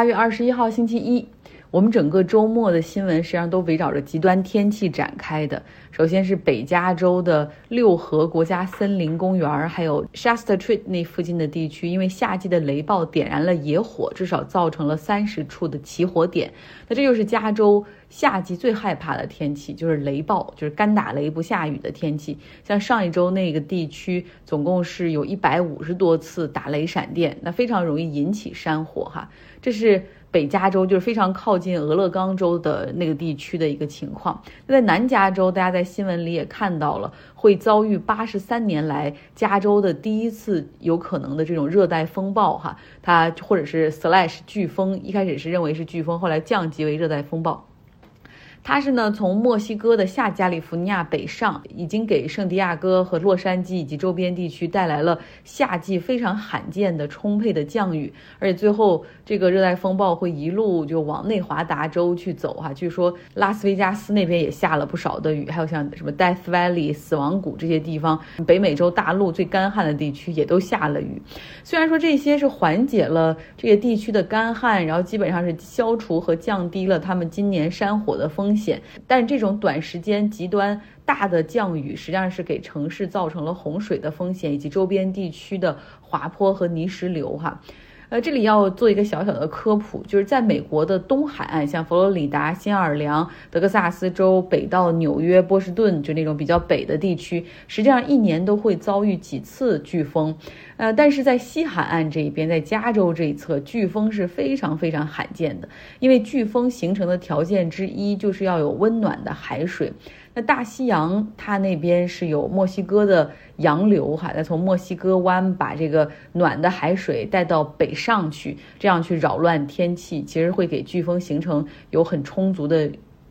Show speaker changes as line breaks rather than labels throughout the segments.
八月二十一号星期一，我们整个周末的新闻实际上都围绕着极端天气展开的。首先是北加州的六合国家森林公园，还有 Shasta Tree 那附近的地区，因为夏季的雷暴点燃了野火，至少造成了三十处的起火点。那这就是加州夏季最害怕的天气，就是雷暴，就是干打雷不下雨的天气。像上一周那个地区，总共是有一百五十多次打雷闪电，那非常容易引起山火哈。这是。北加州就是非常靠近俄勒冈州的那个地区的一个情况。那在南加州，大家在新闻里也看到了，会遭遇八十三年来加州的第一次有可能的这种热带风暴，哈，它或者是 slash 飓风，一开始是认为是飓风，后来降级为热带风暴。它是呢，从墨西哥的下加利福尼亚北上，已经给圣地亚哥和洛杉矶以及周边地区带来了夏季非常罕见的充沛的降雨，而且最后这个热带风暴会一路就往内华达州去走哈。据说拉斯维加斯那边也下了不少的雨，还有像什么 Death Valley 死亡谷这些地方，北美洲大陆最干旱的地区也都下了雨。虽然说这些是缓解了这些地区的干旱，然后基本上是消除和降低了他们今年山火的风。风险，但这种短时间极端大的降雨，实际上是给城市造成了洪水的风险，以及周边地区的滑坡和泥石流。哈。呃，这里要做一个小小的科普，就是在美国的东海岸，像佛罗里达、新奥尔良、德克萨斯州北到纽约、波士顿，就那种比较北的地区，实际上一年都会遭遇几次飓风。呃，但是在西海岸这一边，在加州这一侧，飓风是非常非常罕见的，因为飓风形成的条件之一就是要有温暖的海水。那大西洋它那边是有墨西哥的洋流哈，再从墨西哥湾把这个暖的海水带到北上去，这样去扰乱天气，其实会给飓风形成有很充足的。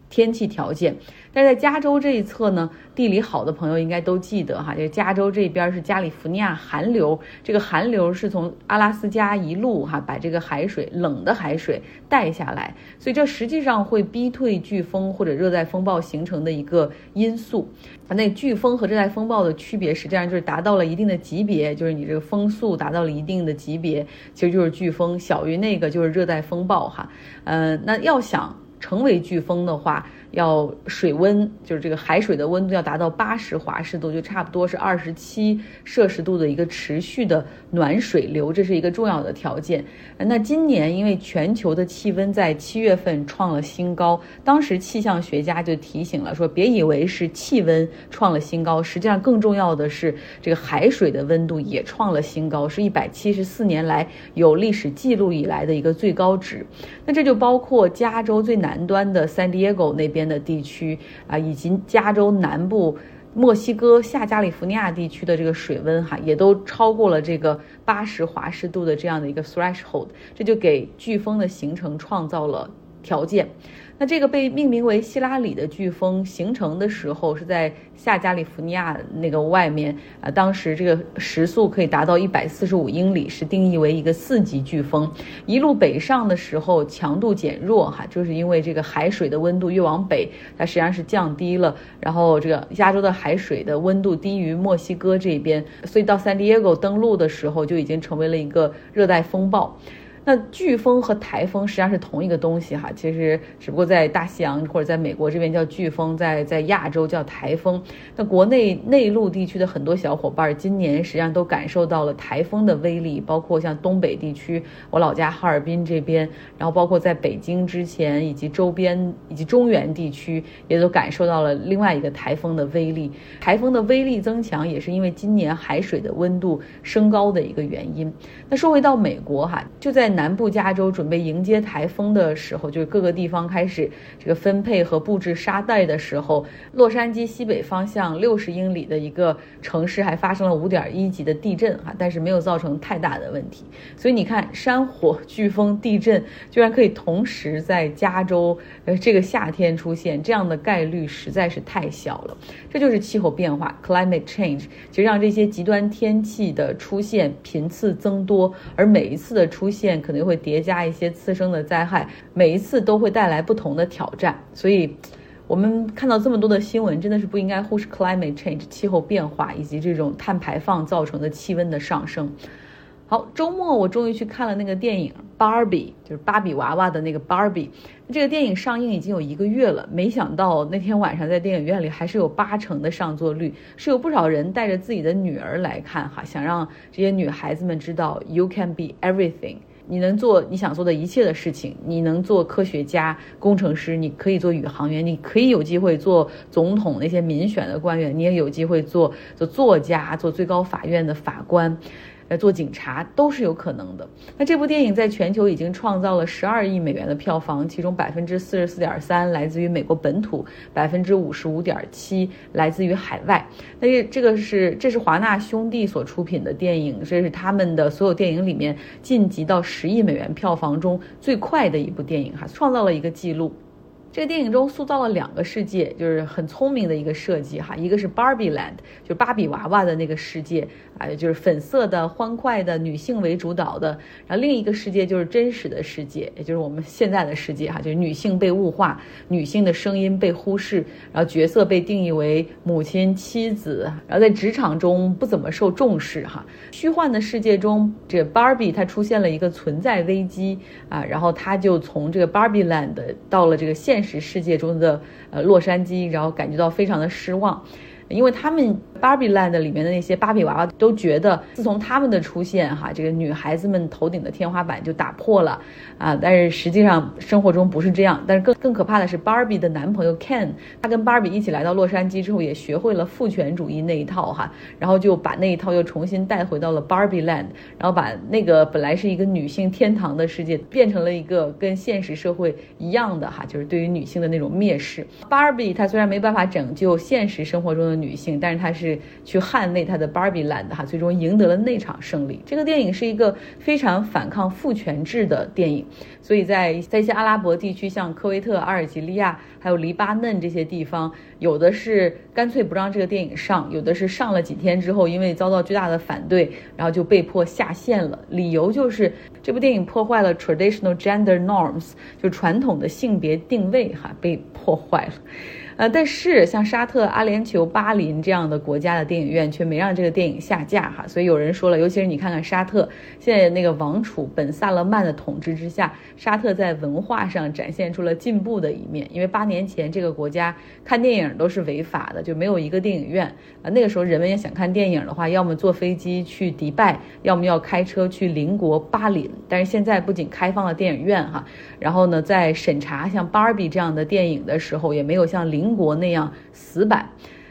天气条件，但是在加州这一侧呢，地理好的朋友应该都记得哈，就加州这边是加利福尼亚寒流，这个寒流是从阿拉斯加一路哈把这个海水冷的海水带下来，所以这实际上会逼退飓风或者热带风暴形成的一个因素。那飓风和热带风暴的区别，实际上就是达到了一定的级别，就是你这个风速达到了一定的级别，其实就是飓风，小于那个就是热带风暴哈。嗯，那要想。成为飓风的话，要水温就是这个海水的温度要达到八十华氏度，就差不多是二十七摄氏度的一个持续的暖水流，这是一个重要的条件。那今年因为全球的气温在七月份创了新高，当时气象学家就提醒了说，别以为是气温创了新高，实际上更重要的是这个海水的温度也创了新高，是一百七十四年来有历史记录以来的一个最高值。那这就包括加州最南。端的 San Diego 那边边的地区啊，以及加州南部、墨西哥下加利福尼亚地区的这个水温哈，也都超过了这个八十华氏度的这样的一个 threshold，这就给飓风的形成创造了条件。那这个被命名为希拉里的飓风形成的时候，是在下加利福尼亚那个外面啊。当时这个时速可以达到一百四十五英里，是定义为一个四级飓风。一路北上的时候，强度减弱哈，就是因为这个海水的温度越往北，它实际上是降低了。然后这个加州的海水的温度低于墨西哥这边，所以到 San Diego 登陆的时候，就已经成为了一个热带风暴。那飓风和台风实际上是同一个东西哈，其实只不过在大西洋或者在美国这边叫飓风，在在亚洲叫台风。那国内内陆地区的很多小伙伴今年实际上都感受到了台风的威力，包括像东北地区，我老家哈尔滨这边，然后包括在北京之前以及周边以及中原地区，也都感受到了另外一个台风的威力。台风的威力增强也是因为今年海水的温度升高的一个原因。那说回到美国哈，就在。南部加州准备迎接台风的时候，就是各个地方开始这个分配和布置沙袋的时候，洛杉矶西北方向六十英里的一个城市还发生了五点一级的地震哈，但是没有造成太大的问题。所以你看，山火、飓风、地震居然可以同时在加州呃这个夏天出现，这样的概率实在是太小了。这就是气候变化 （climate change），其实让这些极端天气的出现频次增多，而每一次的出现。可能会叠加一些次生的灾害，每一次都会带来不同的挑战。所以，我们看到这么多的新闻，真的是不应该忽视 climate change 气候变化以及这种碳排放造成的气温的上升。好，周末我终于去看了那个电影《Barbie》，就是芭比娃娃的那个 Barbie。这个电影上映已经有一个月了，没想到那天晚上在电影院里还是有八成的上座率，是有不少人带着自己的女儿来看哈，想让这些女孩子们知道 You can be everything，你能做你想做的一切的事情，你能做科学家、工程师，你可以做宇航员，你可以有机会做总统那些民选的官员，你也有机会做做作家、做最高法院的法官。来做警察都是有可能的。那这部电影在全球已经创造了十二亿美元的票房，其中百分之四十四点三来自于美国本土，百分之五十五点七来自于海外。那这这个是这是华纳兄弟所出品的电影，这是他们的所有电影里面晋级到十亿美元票房中最快的一部电影哈，创造了一个记录。这个电影中塑造了两个世界，就是很聪明的一个设计哈。一个是 Barbie Land，就芭比娃娃的那个世界啊，就是粉色的、欢快的、女性为主导的。然后另一个世界就是真实的世界，也就是我们现在的世界哈，就是女性被物化，女性的声音被忽视，然后角色被定义为母亲、妻子，然后在职场中不怎么受重视哈。虚幻的世界中，这个 Barbie 它出现了一个存在危机啊，然后它就从这个 Barbie Land 到了这个现。现实世界中的呃洛杉矶，然后感觉到非常的失望。因为他们 Barbie Land 里面的那些芭比娃娃都觉得，自从他们的出现，哈，这个女孩子们头顶的天花板就打破了，啊，但是实际上生活中不是这样。但是更更可怕的是，Barbie 的男朋友 Ken，他跟 Barbie 一起来到洛杉矶之后，也学会了父权主义那一套，哈，然后就把那一套又重新带回到了 Barbie Land，然后把那个本来是一个女性天堂的世界，变成了一个跟现实社会一样的，哈，就是对于女性的那种蔑视。Barbie 她虽然没办法拯救现实生活中的。女性，但是她是去捍卫她的 Barbie Land 哈，最终赢得了那场胜利。这个电影是一个非常反抗父权制的电影，所以在在一些阿拉伯地区，像科威特、阿尔及利亚还有黎巴嫩这些地方，有的是干脆不让这个电影上，有的是上了几天之后，因为遭到巨大的反对，然后就被迫下线了。理由就是这部电影破坏了 traditional gender norms，就传统的性别定位哈，被破坏了。呃，但是像沙特、阿联酋、巴林这样的国家的电影院却没让这个电影下架哈，所以有人说了，尤其是你看看沙特现在那个王储本萨勒曼的统治之下，沙特在文化上展现出了进步的一面，因为八年前这个国家看电影都是违法的，就没有一个电影院啊。那个时候人们要想看电影的话，要么坐飞机去迪拜，要么要开车去邻国巴林。但是现在不仅开放了电影院哈，然后呢，在审查像《芭比》这样的电影的时候，也没有像邻。中国那样死板，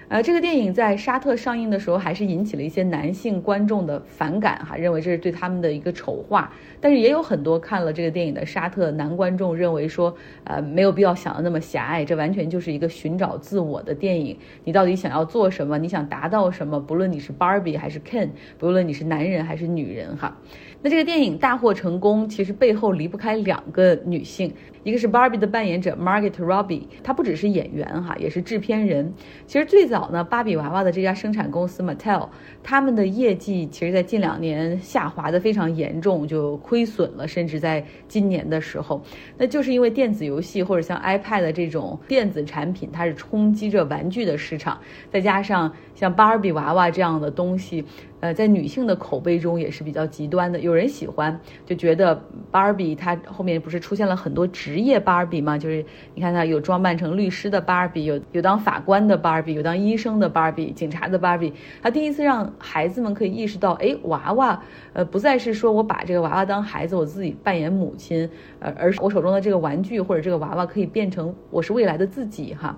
呃，这个电影在沙特上映的时候，还是引起了一些男性观众的反感哈，认为这是对他们的一个丑化。但是也有很多看了这个电影的沙特男观众认为说，呃，没有必要想的那么狭隘，这完全就是一个寻找自我的电影。你到底想要做什么？你想达到什么？不论你是 Barbie 还是 Ken，不论你是男人还是女人哈。那这个电影大获成功，其实背后离不开两个女性，一个是 Barbie 的扮演者 Margaret Robbie，她不只是演员哈，也是制片人。其实最早呢，芭比娃娃的这家生产公司 Mattel，他们的业绩其实在近两年下滑的非常严重，就亏损了，甚至在今年的时候，那就是因为电子游戏或者像 iPad 这种电子产品，它是冲击着玩具的市场，再加上像芭比娃娃这样的东西。呃，在女性的口碑中也是比较极端的。有人喜欢，就觉得 Barbie 它后面不是出现了很多职业 Barbie 吗？就是你看它有装扮成律师的 Barbie，有有当法官的 Barbie，有当医生的 Barbie，警察的 Barbie。它第一次让孩子们可以意识到，哎，娃娃，呃，不再是说我把这个娃娃当孩子，我自己扮演母亲，呃，而我手中的这个玩具或者这个娃娃可以变成我是未来的自己哈。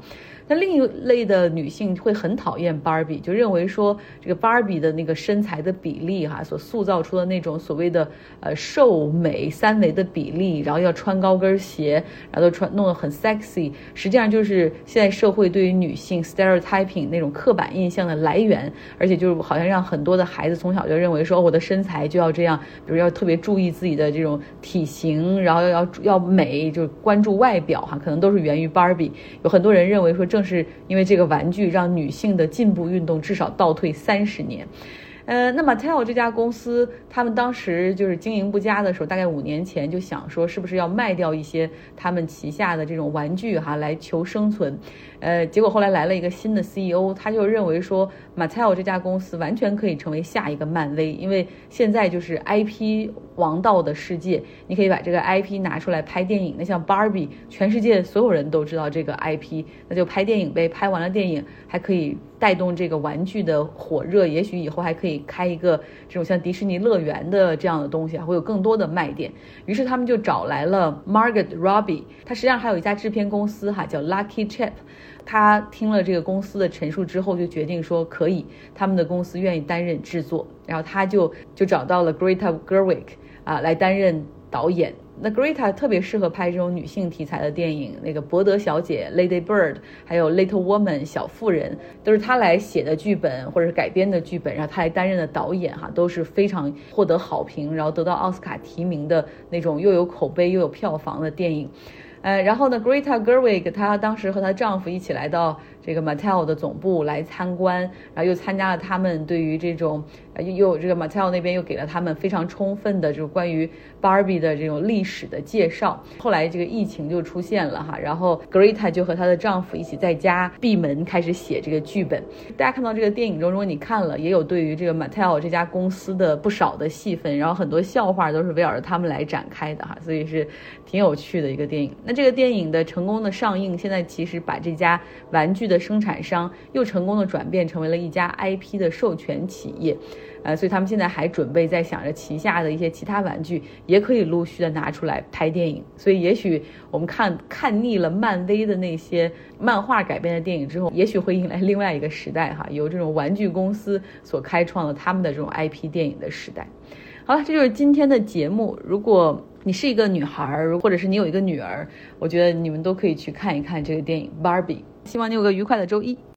那另一类的女性会很讨厌 Barbie，就认为说这个 Barbie 的那个身材的比例哈，所塑造出的那种所谓的呃瘦美三维的比例，然后要穿高跟鞋，然后都穿弄得很 sexy，实际上就是现在社会对于女性 stereotyping 那种刻板印象的来源，而且就是好像让很多的孩子从小就认为说我的身材就要这样，比如要特别注意自己的这种体型，然后要要要美，就是关注外表哈，可能都是源于 Barbie。有很多人认为说正正是因为这个玩具让女性的进步运动至少倒退三十年。呃，那么 t e l 这家公司，他们当时就是经营不佳的时候，大概五年前就想说，是不是要卖掉一些他们旗下的这种玩具哈，来求生存。呃，结果后来来了一个新的 CEO，他就认为说，Mattel 这家公司完全可以成为下一个漫威，因为现在就是 IP 王道的世界，你可以把这个 IP 拿出来拍电影。那像 Barbie，全世界所有人都知道这个 IP，那就拍电影呗。拍完了电影，还可以带动这个玩具的火热，也许以后还可以开一个这种像迪士尼乐园的这样的东西，会有更多的卖点。于是他们就找来了 Margaret Robbie，他实际上还有一家制片公司哈，叫 Lucky Chap。他听了这个公司的陈述之后，就决定说可以，他们的公司愿意担任制作，然后他就就找到了 Greta Gerwig 啊来担任导演。那 Greta 特别适合拍这种女性题材的电影，那个《伯德小姐》（Lady Bird） 还有《Little Woman》小妇人，都是他来写的剧本或者是改编的剧本，然后他来担任的导演哈，都是非常获得好评，然后得到奥斯卡提名的那种又有口碑又有票房的电影。呃，然后呢，Greta Gerwig 她当时和她丈夫一起来到。这个 Mattel 的总部来参观，然后又参加了他们对于这种，又这个 Mattel 那边又给了他们非常充分的这种关于 Barbie 的这种历史的介绍。后来这个疫情就出现了哈，然后 Greta 就和她的丈夫一起在家闭门开始写这个剧本。大家看到这个电影中，如果你看了，也有对于这个 Mattel 这家公司的不少的戏份，然后很多笑话都是围绕着他们来展开的哈，所以是挺有趣的一个电影。那这个电影的成功的上映，现在其实把这家玩具的生产商又成功的转变成为了一家 IP 的授权企业，呃，所以他们现在还准备在想着旗下的一些其他玩具也可以陆续的拿出来拍电影。所以也许我们看看腻了漫威的那些漫画改编的电影之后，也许会迎来另外一个时代哈，由这种玩具公司所开创的他们的这种 IP 电影的时代。好了，这就是今天的节目。如果你是一个女孩儿，或者是你有一个女儿，我觉得你们都可以去看一看这个电影《Barbie》。希望你有个愉快的周一。